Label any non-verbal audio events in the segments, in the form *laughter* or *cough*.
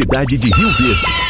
Cidade de Rio Verde.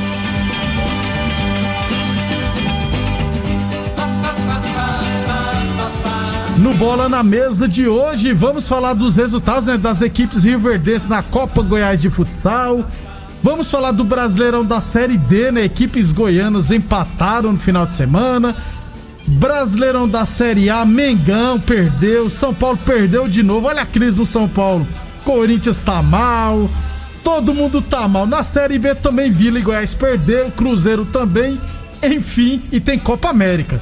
No Bola na Mesa de hoje, vamos falar dos resultados né, das equipes rioverdenses na Copa Goiás de Futsal. Vamos falar do Brasileirão da Série D, né? Equipes goianas empataram no final de semana. Brasileirão da Série A, Mengão perdeu, São Paulo perdeu de novo. Olha a crise no São Paulo. Corinthians tá mal, todo mundo tá mal. Na Série B também Vila e Goiás perdeu, Cruzeiro também. Enfim, e tem Copa América.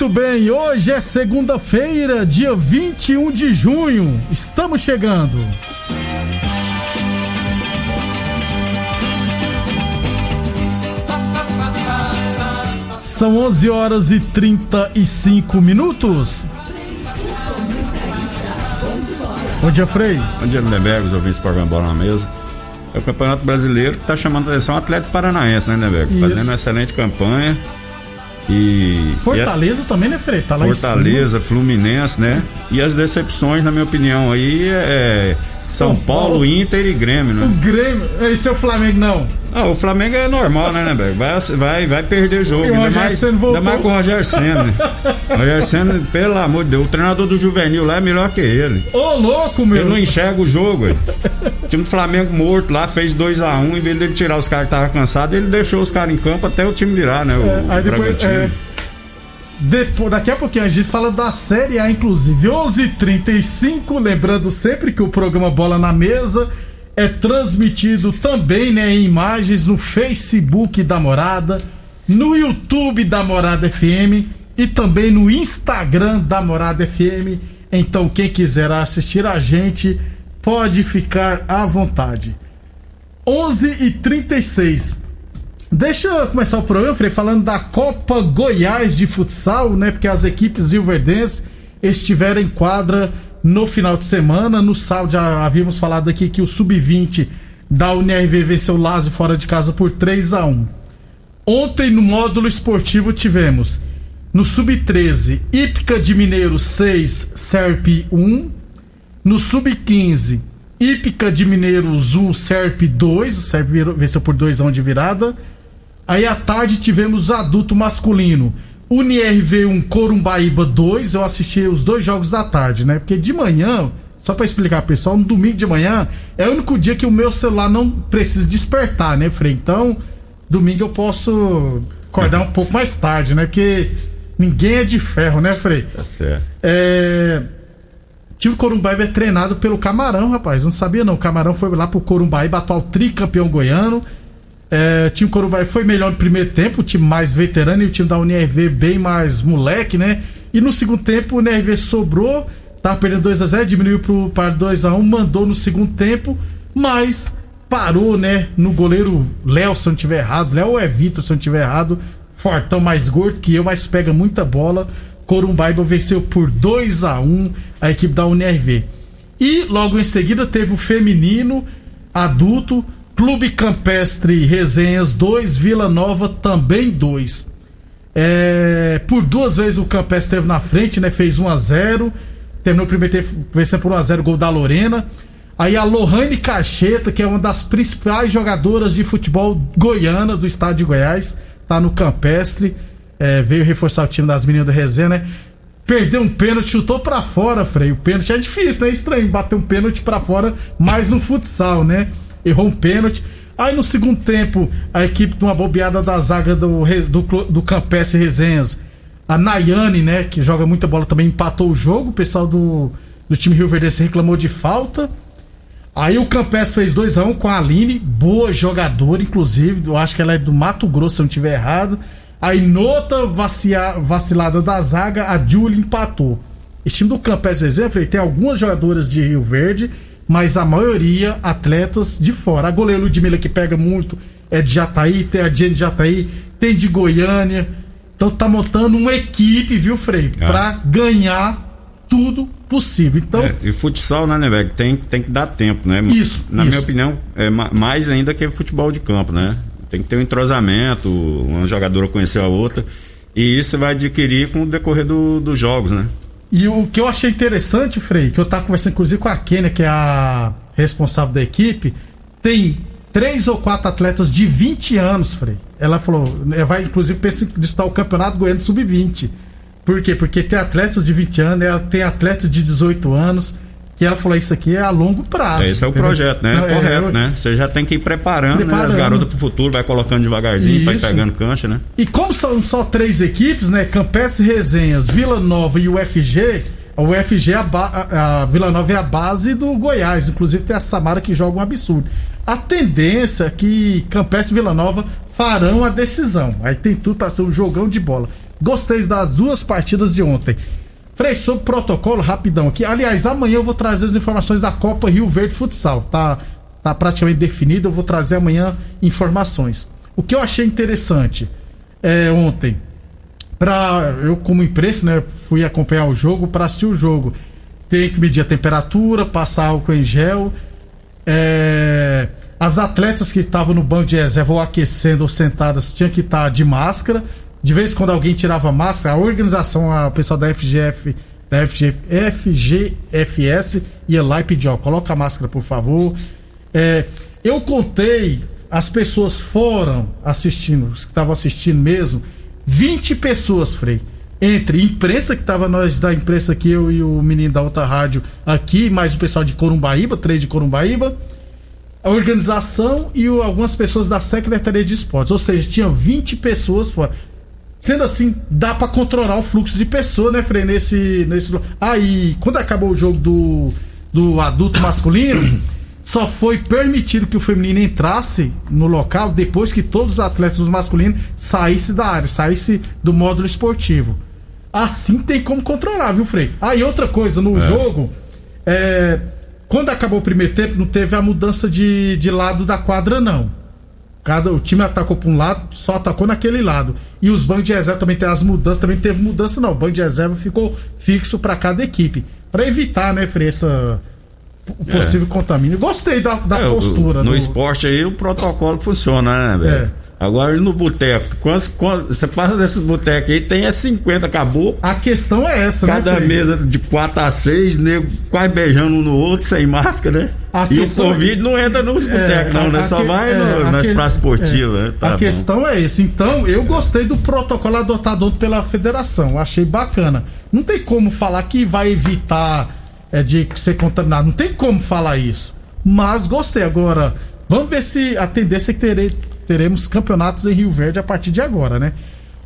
Muito bem, hoje é segunda-feira, dia 21 de junho. Estamos chegando. São 11 horas e 35 minutos. Bom dia, Frei. Bom dia, Lindenberg, os ouvintes do programa Bola na Mesa. É o Campeonato Brasileiro que está chamando a atenção o Atlético Paranaense, né, Lindenberg? Fazendo uma excelente campanha. E. Fortaleza e a... também, né, Frei? Tá Fortaleza, Fluminense, né? E as decepções, na minha opinião, aí é São, São Paulo, Paulo, Inter e Grêmio, né? O Grêmio. Esse é o Flamengo, não. Ah, o Flamengo é normal, né, né, Vai, vai, vai perder jogo. E ainda, mais, ainda mais com o Roger Senna. *laughs* O Roger Senna, pelo amor de Deus, o treinador do Juvenil lá é melhor que ele. Ô, louco, meu. Ele não enxerga o jogo, velho. O time do Flamengo morto lá, fez 2x1, um, em vez de tirar os caras que estavam cansados, ele deixou os caras em campo até o time virar, né? O, é, aí depois, é, depois, daqui a pouquinho a gente fala da Série A, inclusive. 11:35 h 35 lembrando sempre que o programa Bola na Mesa é transmitido também né, em imagens no Facebook da Morada, no YouTube da Morada FM e também no Instagram da Morada FM. Então, quem quiser assistir a gente, pode ficar à vontade. 11 e 36 Deixa eu começar o programa, Frei, falando da Copa Goiás de Futsal, né? Porque as equipes rioverdenses estiveram em quadra no final de semana. No sábado já havíamos falado aqui que o Sub-20 da UNRV venceu o Lazio fora de casa por 3 a 1 Ontem no módulo esportivo tivemos no Sub-13 Ípica de Mineiro 6, Serp 1. No Sub-15 Ípica de Mineiros 1, Serp 2. O Serp venceu por 2 a 1 de virada. Aí à tarde tivemos adulto masculino. UniRV1 Corumbaíba 2, eu assisti os dois jogos da tarde, né? Porque de manhã, só para explicar pessoal, no domingo de manhã é o único dia que o meu celular não precisa despertar, né, Frei? Então, domingo eu posso acordar um pouco mais tarde, né? Porque ninguém é de ferro, né, Frei? Tá certo. É... time Corumbaíba é treinado pelo Camarão, rapaz. Não sabia não. O Camarão foi lá pro Corumbaíba, atual tricampeão goiano. É, o time Corumbaíba foi melhor no primeiro tempo, o time mais veterano, e o time da UNRV bem mais moleque, né? E no segundo tempo o UNRV sobrou, tava perdendo 2 a 0 diminuiu pro, para 2 a 1 mandou no segundo tempo, mas parou, né? No goleiro Léo, se eu não tiver errado. Léo é Vitor, se eu não tiver errado. Fortão mais gordo que eu, mas pega muita bola. Corumbaiba venceu por 2 a 1 a equipe da UNRV. E logo em seguida teve o feminino adulto, Clube Campestre Resenhas 2, Vila Nova também 2. É, por duas vezes o Campestre esteve na frente, né? Fez 1 a 0 Terminou o primeiro tempo vencendo por 1 a 0 gol da Lorena. Aí a Lohane Cacheta, que é uma das principais jogadoras de futebol goiana do estado de Goiás, tá no Campestre é, veio reforçar o time das meninas do Resenha, né? Perdeu um pênalti, chutou para fora, Frei. O pênalti é difícil, né? É estranho bater um pênalti para fora, mais no futsal, né? Errou um pênalti. Aí no segundo tempo, a equipe de uma bobeada da zaga do, do, do Campestre Resenhas, a Nayane, né, que joga muita bola também, empatou o jogo. O pessoal do, do time Rio Verde reclamou de falta. Aí o Campestre fez 2x1 um com a Aline, boa jogadora, inclusive. Eu acho que ela é do Mato Grosso, se eu não estiver errado. Aí, nota vacilada da zaga, a Julie empatou. Esse time do Campes exemplo, tem algumas jogadoras de Rio Verde, mas a maioria atletas de fora. A goleira Ludmilla que pega muito é de Jataí, tem a Jenny de Jataí, tem de Goiânia. Então tá montando uma equipe, viu, Frei? Ah. Pra ganhar tudo possível. Então, é, e futsal, né, né, velho? Tem, tem que dar tempo, né? Isso. Na isso. minha opinião, é mais ainda que futebol de campo, né? Tem que ter um entrosamento, uma jogadora conhecer a outra. E isso vai adquirir com o decorrer do, dos jogos, né? E o que eu achei interessante, Frei, que eu tava conversando inclusive com a Kênia, que é a responsável da equipe, tem três ou quatro atletas de 20 anos, Frei. Ela falou, vai inclusive pensar disputar o campeonato Goiano Sub-20. Por quê? Porque tem atletas de 20 anos, ela tem atletas de 18 anos que ela falou, isso aqui é a longo prazo. Esse é o entendeu? projeto, né? Não, é, Correto, é, né? Você já tem que ir preparando, preparando. Né? as garotas pro futuro, vai colocando devagarzinho, vai pegando cancha, né? E como são só três equipes, né? Campestre Resenhas, Vila Nova e o UFG, o UFG, a, a, a, Vila Nova é a base do Goiás. Inclusive tem a Samara que joga um absurdo. A tendência é que Campestre e Vila Nova farão a decisão. Aí tem tudo para ser um jogão de bola. Gostei das duas partidas de ontem. Frei, sobre protocolo, rapidão aqui. Aliás, amanhã eu vou trazer as informações da Copa Rio Verde Futsal. Tá, tá praticamente definido, eu vou trazer amanhã informações. O que eu achei interessante é ontem, para eu como imprensa, né, fui acompanhar o jogo, para assistir o jogo, tem que medir a temperatura, passar álcool em gel. É, as atletas que estavam no banco de reserva ou aquecendo ou sentadas tinham que estar de máscara de vez em quando alguém tirava máscara, a organização, a, pessoal da FGF, da FG, FGFS ia lá e pedia, ó, coloca a máscara, por favor. É, eu contei, as pessoas foram assistindo, os que estavam assistindo mesmo, 20 pessoas, Frei. Entre imprensa, que tava nós da imprensa aqui, eu e o menino da outra rádio aqui, mais o pessoal de Corumbaíba, três de Corumbaíba, a organização e o, algumas pessoas da Secretaria de Esportes. Ou seja, tinha 20 pessoas fora. Sendo assim, dá para controlar o fluxo de pessoas, né, Frei? Nesse. nesse... Aí, quando acabou o jogo do, do adulto masculino, *coughs* só foi permitido que o feminino entrasse no local depois que todos os atletas masculinos saíssem da área, saíssem do módulo esportivo. Assim tem como controlar, viu, Frei? Aí, outra coisa, no é. jogo, é, quando acabou o primeiro tempo, não teve a mudança de, de lado da quadra, não. Cada, o time atacou para um lado, só atacou naquele lado. E os bancos de reserva também tem as mudanças, também teve mudança não. O banco de reserva ficou fixo para cada equipe. para evitar, né, Frei, essa o possível é. contamínio. Gostei da, da é, postura. No do... esporte aí o protocolo funciona, né, velho? É. Agora no boteco, quantos, quantos, você passa desses botecos aí, tem é 50, acabou. A questão é essa, Cada né? Cada mesa de 4 a 6, nego quase beijando um no outro, sem máscara, né? A e o Covid é... não entra nos é, botecos, não, né? Só que... vai no, é, nas praças esportivas, né? Tá a bom. questão é essa. Então, eu gostei do protocolo adotado pela federação. Achei bacana. Não tem como falar que vai evitar é, de ser contaminado. Não tem como falar isso. Mas gostei. Agora, vamos ver se a tendência é que terei teremos campeonatos em Rio Verde a partir de agora, né?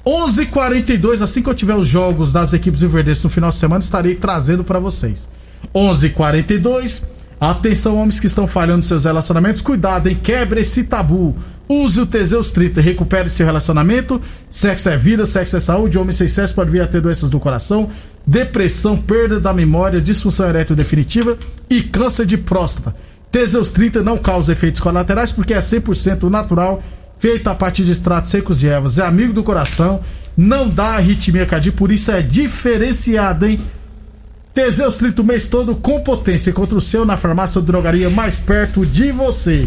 11:42 assim que eu tiver os jogos das equipes Rio Verde no final de semana, estarei trazendo para vocês. 11:42 Atenção, homens que estão falhando seus relacionamentos, cuidado, hein? Quebre esse tabu. Use o Teseus 30, recupere seu relacionamento. Sexo é vida, sexo é saúde. Homem sem sexo pode vir a ter doenças do coração, depressão, perda da memória, disfunção erétil definitiva e câncer de próstata. Teseus 30 não causa efeitos colaterais porque é 100% natural, feito a partir de extratos secos de ervas. É amigo do coração, não dá arritmia cardíaca, por isso é diferenciado, hein? Teseus 30 o mês todo com potência contra o seu na farmácia ou drogaria mais perto de você.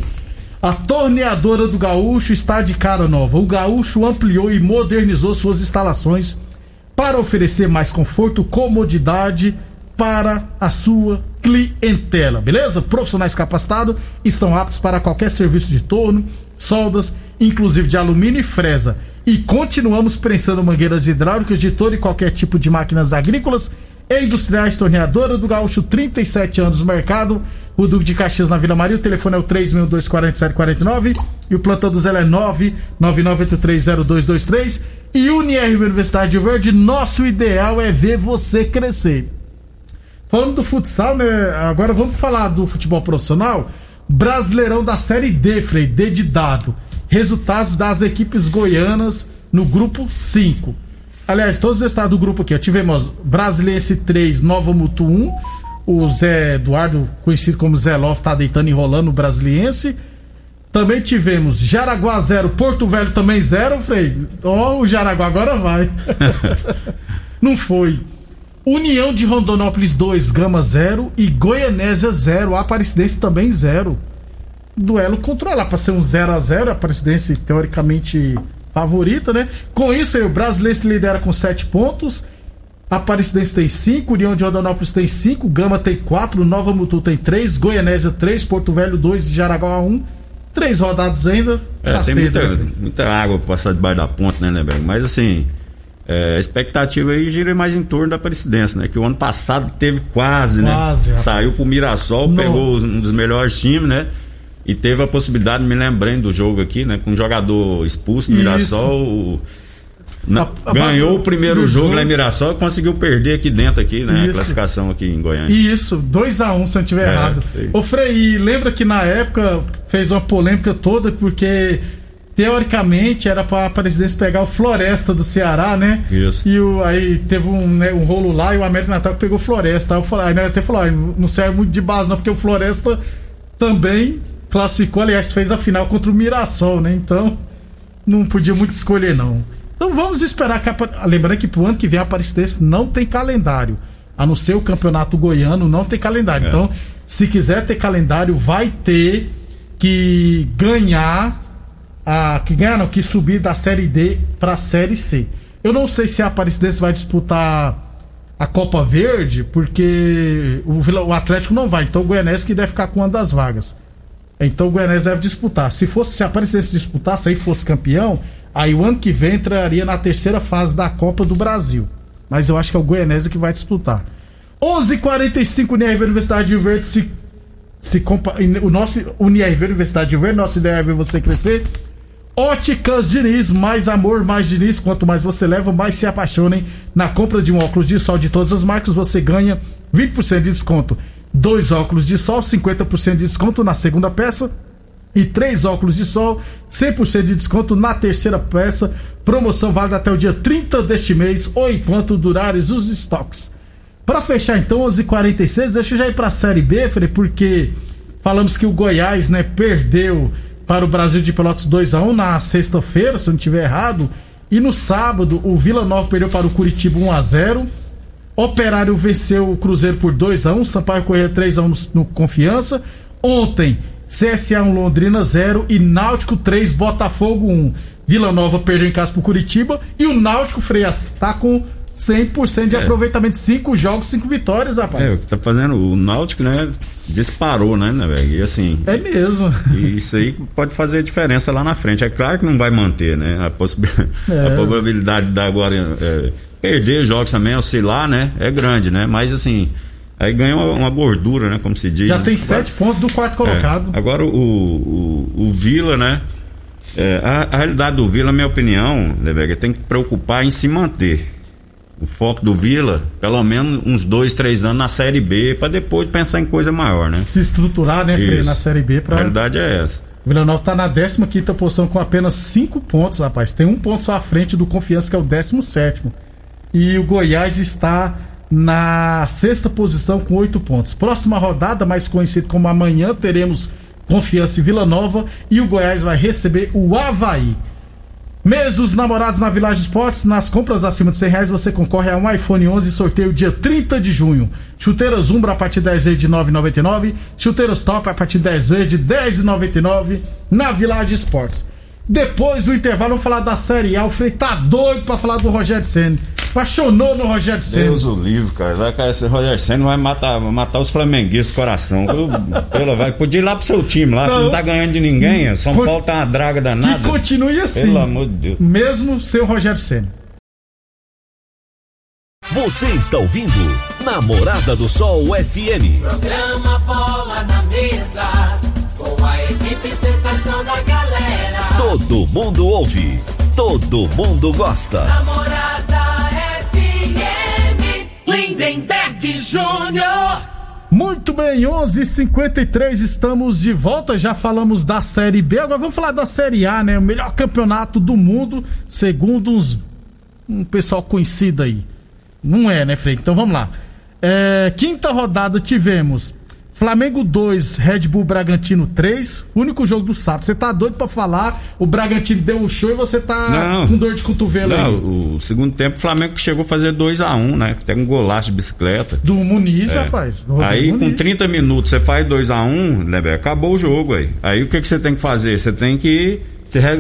A torneadora do Gaúcho está de cara nova. O Gaúcho ampliou e modernizou suas instalações para oferecer mais conforto, comodidade para a sua clientela, beleza? Profissionais capacitados estão aptos para qualquer serviço de torno, soldas, inclusive de alumínio e fresa. E continuamos prensando mangueiras hidráulicas de todo e qualquer tipo de máquinas agrícolas e Industriais Torneadora do Gaúcho, 37 anos no mercado. O Duque de Caxias na Vila Maria. O telefone é o 3624749 e o plantão do Zé é 999830223. E Unir Universidade de Verde, nosso ideal é ver você crescer. Falando do futsal, né? Agora vamos falar do futebol profissional. Brasileirão da Série D, Frei, D de dado. Resultados das equipes goianas no grupo 5. Aliás, todos os estados do grupo aqui. Tivemos Brasiliense 3, Nova Mutu 1. O Zé Eduardo, conhecido como Zé Love, tá deitando e enrolando o Brasiliense. Também tivemos Jaraguá 0, Porto Velho também 0, Frei. Ó, oh, o Jaraguá agora vai. *laughs* Não foi. União de Rondonópolis 2, Gama 0 e Goianésia 0, Aparecidense também 0. Duelo controlado para ser um 0 a 0 Aparecidense teoricamente favorita, né? Com isso, aí, o brasileiro se lidera com 7 pontos. Aparecidense tem 5, União de Rondonópolis tem 5, Gama tem 4, Nova Mutu tem 3, Goianésia 3, Porto Velho 2 e Jaraguá 1. Três rodadas ainda. É, tá tem cedo, muita, né? muita água pra passar debaixo da ponte, né, né, Mas assim, é, a expectativa aí gira mais em torno da Aparecidense, né? Que o ano passado teve quase, né? quase né? Saiu pro Mirassol, no... pegou um dos melhores times, né? E teve a possibilidade, me lembrando do jogo aqui, né? Com um jogador expulso Mirassol. Na, a, a, ganhou o primeiro jogo, lá em Mirassol e conseguiu perder aqui dentro, aqui, né? Isso. A classificação aqui em Goiânia. Isso, 2x1, um, se eu não estiver é, errado. Sei. Ô Frei, lembra que na época fez uma polêmica toda porque teoricamente era para a presidência pegar o Floresta do Ceará, né? Isso. E o, aí teve um, né, um rolo lá e o América Natal pegou o Floresta. Aí, eu falei, aí nós até falou, ah, não serve muito de base não, porque o Floresta também classificou, aliás, fez a final contra o Mirassol, né? Então, não podia muito escolher, não. Então vamos esperar que. A... Lembrando que pro ano que vem a Aparecidense não tem calendário. A não ser o campeonato goiano, não tem calendário. É. Então, se quiser ter calendário, vai ter que ganhar. A, que ganhar, não, que subir da Série D pra Série C. Eu não sei se a Aparecidense vai disputar a Copa Verde, porque o, Atlético não vai. Então o Goianese que deve ficar com uma das vagas. Então o Goianese deve disputar. Se fosse se aparecesse disputar, se aí fosse campeão, aí o ano que vem entraria na terceira fase da Copa do Brasil. Mas eu acho que é o Goianese que vai disputar. 11:45 Unirv Universidade de Verde se se compa... o nosso Unirv Universidade de Verde, nossa ideia é ver você crescer. Óticas Diniz, mais amor, mais Diniz. Quanto mais você leva, mais se apaixonem. Na compra de um óculos de sol de todas as marcas, você ganha 20% de desconto dois óculos de sol, 50% de desconto na segunda peça. E três óculos de sol, 100% de desconto na terceira peça. Promoção válida até o dia 30 deste mês ou enquanto durarem os estoques. Para fechar então, 11:46 deixa eu já ir para a Série B, Frei, porque falamos que o Goiás, né, perdeu para o Brasil de Pelotas 2 a 1 na sexta-feira, se eu não estiver errado, e no sábado o Vila Nova perdeu para o Curitiba 1 a 0. Operário venceu o Cruzeiro por 2 a 1 Sampaio Correia 3 a 1 no, no Confiança. Ontem, CSA 1 Londrina 0 e Náutico 3 Botafogo 1. Vila Nova perdeu em casa pro Curitiba e o Náutico Freias tá com 100% de é. aproveitamento, 5 jogos, 5 vitórias, rapaz. É, o que tá fazendo o Náutico, né, disparou, né, né, velho? E assim. É mesmo. E isso aí pode fazer diferença lá na frente. É claro que não vai manter, né? A, possibilidade, é. a probabilidade da agora é, perder jogos também, oscilar, né? É grande, né? Mas assim, aí ganha uma, uma gordura, né? Como se diz. Já né? tem sete pontos do quarto colocado. É, agora o, o, o, Vila, né? É, a, a, realidade do Vila, na minha opinião, Leberga, tem que preocupar em se manter. O foco do Vila, pelo menos uns dois, três anos na Série B, para depois pensar em coisa maior, né? Se estruturar, né, Frei, na Série B. Pra... A realidade é essa. O Vila Nova tá na 15 posição com apenas cinco pontos, rapaz. Tem um ponto só à frente do Confiança, que é o 17. E o Goiás está na sexta posição com oito pontos. Próxima rodada, mais conhecida como amanhã, teremos Confiança e Vila Nova. E o Goiás vai receber o Havaí. Mês dos namorados na Village Esportes, nas compras acima de 100 reais você concorre a um iPhone 11 sorteio dia 30 de junho. Chuteiras Umbra a partir de 10 vezes de 9,99. Chuteiras Top a partir de 10 vezes de 10,99 na Village Esportes. Depois do intervalo, vamos falar da Série A. Frei tá doido pra falar do Rogério Senna apaixonou no Rogério Senna. Deus o livre, cara. Vai, cara esse Rogério Senna vai matar, matar os flamenguistas do coração. *laughs* Pela, vai, podia ir lá pro seu time lá, não, que não tá ganhando de ninguém. São con... Paulo tá uma draga danada. Que continue assim. Pelo amor de Deus. Mesmo sem o Rogério Senna. Você está ouvindo Namorada do Sol FM. Programa Bola na Mesa, com a equipe sensação da galera. Todo mundo ouve, todo mundo gosta. Namorada Lindenberg Júnior. Muito bem, 11:53 estamos de volta. Já falamos da Série B, agora vamos falar da Série A, né? O melhor campeonato do mundo, segundo uns, um pessoal conhecido aí. Não é, né, Frei? Então vamos lá. É, quinta rodada tivemos Flamengo 2, Red Bull Bragantino 3. Único jogo do sábado. Você tá doido pra falar? O Bragantino deu um show e você tá não, com dor de cotovelo não, aí. O segundo tempo, o Flamengo chegou a fazer 2 a 1 um, né? Tem um golaço de bicicleta. Do Muniz, é. rapaz. aí Muniz. com 30 minutos você faz 2 a 1 um, né, acabou o jogo aí. Aí o que, que você tem que fazer? Você tem que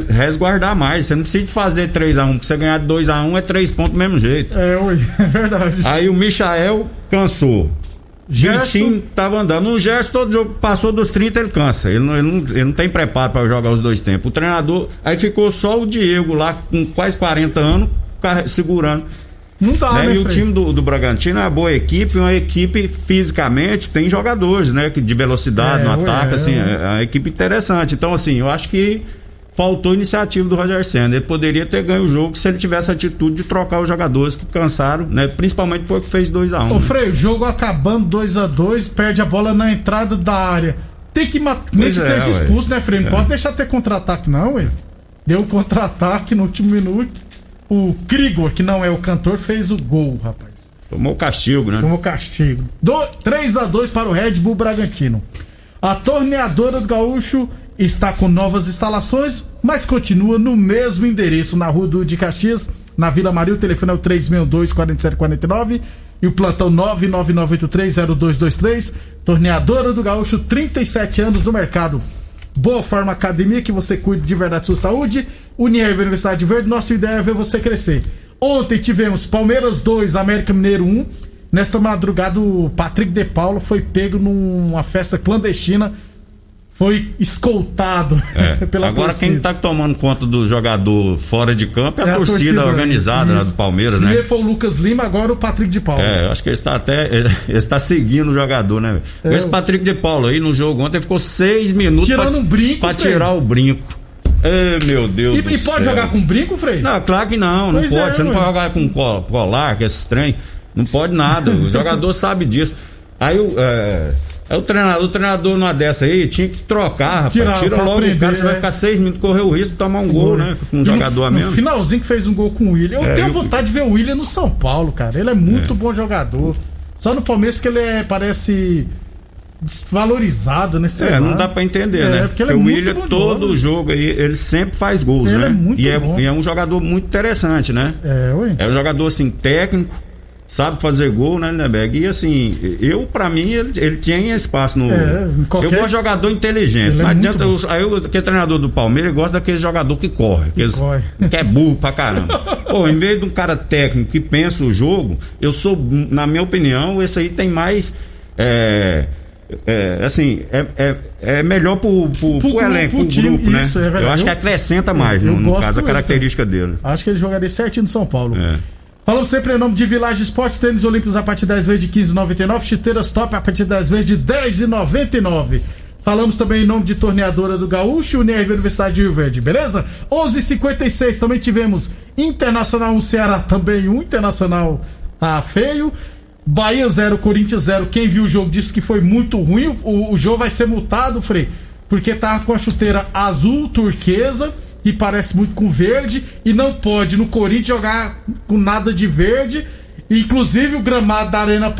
resguardar mais. Você não precisa fazer 3x1, porque você ganhar 2x1 é 3 pontos do mesmo jeito. É, *laughs* é verdade. Aí o Michael cansou. Gerson tava andando. O Gerson, todo jogo passou dos 30, ele cansa. Ele não, ele não, ele não tem preparo para jogar os dois tempos. O treinador. Aí ficou só o Diego lá, com quase 40 anos, segurando. Não dá, né? né e o time do, do Bragantino é uma boa equipe, uma equipe fisicamente tem jogadores, né? De velocidade é, no ataque, é, assim, é. é uma equipe interessante. Então, assim, eu acho que faltou iniciativa do Roger Senna. Ele poderia ter ganho o jogo se ele tivesse a atitude de trocar os jogadores que cansaram, né? Principalmente porque fez 2 a 1 um, Ô, Frei, o jogo acabando 2 a 2 perde a bola na entrada da área. Tem que matar. Nem que é, seja expulso, né, Frei? Não é. pode deixar ter contra-ataque, não, ué. Deu contra-ataque no último minuto. O Krigor, que não é o cantor, fez o gol, rapaz. Tomou castigo, né? Tomou castigo. Do, 3 a 2 para o Red Bull Bragantino. A torneadora do Gaúcho está com novas instalações, mas continua no mesmo endereço na Rua do de Caxias, na Vila Maria. O telefone é o 362-4749 e o plantão 999830223. Torneadora do Gaúcho, 37 anos no mercado. Boa Forma Academia, que você cuide de verdade sua saúde. Unirv Universidade Verde, nossa ideia é ver você crescer. Ontem tivemos Palmeiras 2, América Mineiro 1. Nessa madrugada, o Patrick De Paulo foi pego numa festa clandestina foi escoltado é. *laughs* pela Agora torcida. quem está tomando conta do jogador fora de campo é a, é a torcida, torcida, organizada né, do Palmeiras, Primeiro né? foi o Lucas Lima, agora o Patrick de Paulo. É, acho que ele está até *laughs* ele está seguindo o jogador, né? É. Esse Patrick de Paulo aí no jogo ontem ficou seis minutos tirando pra, um brinco, para tirar o brinco. Ei, meu Deus e, do e céu. pode jogar com brinco, Frei? Não, claro que não, não pois pode. É, Você não pode jogar com colar, que é estranho. Não pode nada. O *laughs* jogador sabe disso. Aí o é, é o treinador, o treinador numa dessa aí tinha que trocar, rapaz. Tirar, Tira logo aprender, o cara, você vai ficar seis minutos, correr o risco de tomar um gol, né? Com um e jogador no, a menos. No finalzinho que fez um gol com o William. Eu é, tenho eu... vontade de ver o William no São Paulo, cara. Ele é muito é. bom jogador. Só no Palmeiras que ele é, parece desvalorizado, né? é, não dá pra entender, é, né? Porque, porque é o William, todo o jogo aí, ele sempre faz gols, ele né? É muito e, é, bom. e é um jogador muito interessante, né? É, ué. É um jogador assim, técnico sabe fazer gol, né, Lindeberg? E assim, eu, para mim, ele, ele tinha espaço no. É, qualquer... Eu gosto de jogador inteligente. Ele não é adianta. Eu, aí eu, que é treinador do Palmeiras, gosta daquele jogador que corre, que, corre. *laughs* que é burro pra caramba. *laughs* Pô, em vez de um cara técnico que pensa o jogo, eu sou, na minha opinião, esse aí tem mais. É, é, assim, é, é, é melhor pro, pro, pro, pro elenco, pro, pro grupo, né? Isso, é eu acho que acrescenta mais, no, no caso, a característica dele. Acho que ele jogaria certinho no São Paulo. É. Falamos sempre em nome de Village Esportes, tênis olímpicos a partir 10 vezes de 15,99, chuteiras top a partir 10 vezes de 10,99. Falamos também em nome de Torneadora do Gaúcho, Unirv Universidade de Rio Verde, beleza? 11:56 também tivemos Internacional 1 Ceará, também um Internacional tá feio. Bahia 0, Corinthians 0. Quem viu o jogo disse que foi muito ruim. O, o jogo vai ser multado, Frei, porque tá com a chuteira azul turquesa e parece muito com verde e não pode no Corinthians jogar com nada de verde. Inclusive o gramado da arena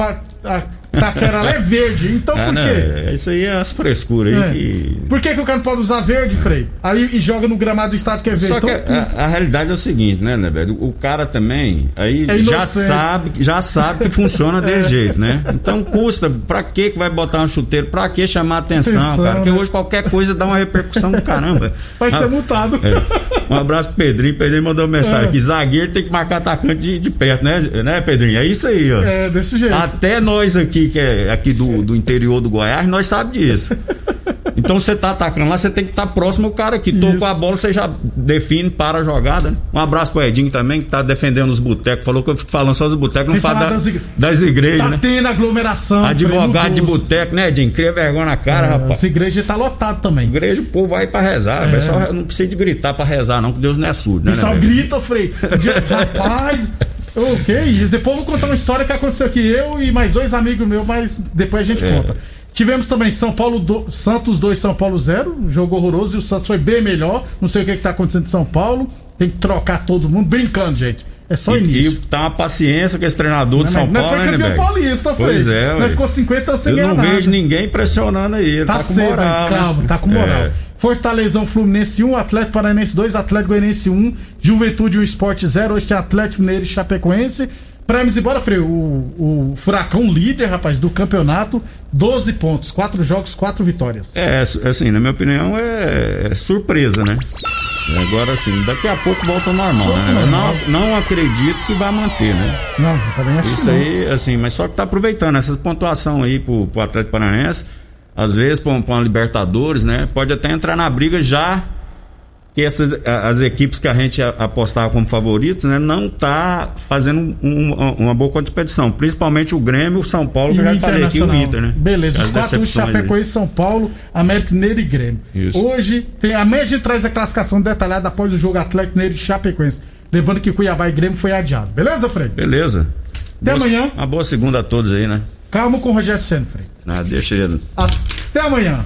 Taquera é verde. Então ah, por quê? Não, isso aí é as frescuras aí é. que. Por que, que o cara não pode usar verde, Frei? Aí e joga no gramado do estado que é verde. Só então, que a, a, realidade é o seguinte, né, né, velho? O cara também aí é já sabe, já sabe que funciona de *laughs* é. jeito, né? Então custa, pra que que vai botar um chuteiro? Pra que chamar atenção, atenção cara? Porque né? hoje qualquer coisa dá uma repercussão do caramba. Vai ah, ser multado. É. *laughs* Um abraço pro Pedrinho. Pedrinho mandou uma mensagem é. que zagueiro tem que marcar atacante de, de perto, né, né, Pedrinho? É isso aí, ó. É, desse jeito. Até nós aqui, que é aqui do, do interior do Goiás, nós sabemos disso. *laughs* Então você tá atacando lá, você tem que estar tá próximo ao cara que tocou a bola, você já define para a jogada. Né? Um abraço pro Edinho também, que tá defendendo os botecos. Falou que eu fico falando só dos botecos, não fala da, das, igre... das, igrejas. Tá né? tendo aglomeração. Advogado de boteco, né, Edinho? Cria vergonha na cara, é, rapaz. Essa igreja tá lotado também. Igreja, o povo vai para rezar. É. Só não precisa de gritar para rezar, não, que Deus não é surdo, né? O pessoal né, grita, Frei. *laughs* Rapaz. O que isso? Depois eu vou contar uma história que aconteceu aqui, eu e mais dois amigos meus, mas depois a gente é. conta. Tivemos também São Paulo do, Santos 2, São Paulo 0, jogo horroroso e o Santos foi bem melhor. Não sei o que, está acontecendo em São Paulo. Tem que trocar todo mundo, brincando, gente. É só e, início. E tá uma paciência com esse treinador de São não, Paulo, não foi né, paulista, foi. Pois é, não ficou 50 anos sem Eu ganhar não nada. vejo ninguém pressionando aí. Ele tá, tá com cedo, moral. Né? Calma, tá com moral. É. Fortalezão Fluminense 1, Atlético Paranaense 2, Atlético Goianiense 1, Juventude 1 Esporte 0, hoje tem Atlético Mineiro e Chapecoense. Pra irmos embora, Freio, o, o Furacão líder, rapaz, do campeonato, 12 pontos, 4 jogos, 4 vitórias. É, assim, na minha opinião, é, é surpresa, né? Agora, assim, daqui a pouco volta ao normal, né? Eu não, não acredito que vai manter, né? Não, também acho Isso aí, assim, mas só que tá aproveitando essa pontuação aí pro, pro Atlético Paranaense, às vezes pra, pra uma Libertadores, né? Pode até entrar na briga já que essas as equipes que a gente apostava como favoritos, né, não tá fazendo um, uma boa competição, principalmente o Grêmio, o São Paulo, que eu já falei aqui, o Inter, né? Beleza, os quatro Chapecoense, São Paulo, América Mineiro e Grêmio. Isso. Hoje, tem, amanhã a gente traz a classificação detalhada após o jogo Atlético Mineiro e Chapecoense. Lembrando que Cuiabá e Grêmio foi adiado. Beleza, Fred? Beleza. Até boa, amanhã. Uma boa segunda a todos aí, né? Calma com o Rogério Senna, Fred. Ah, deixa ele. Até amanhã.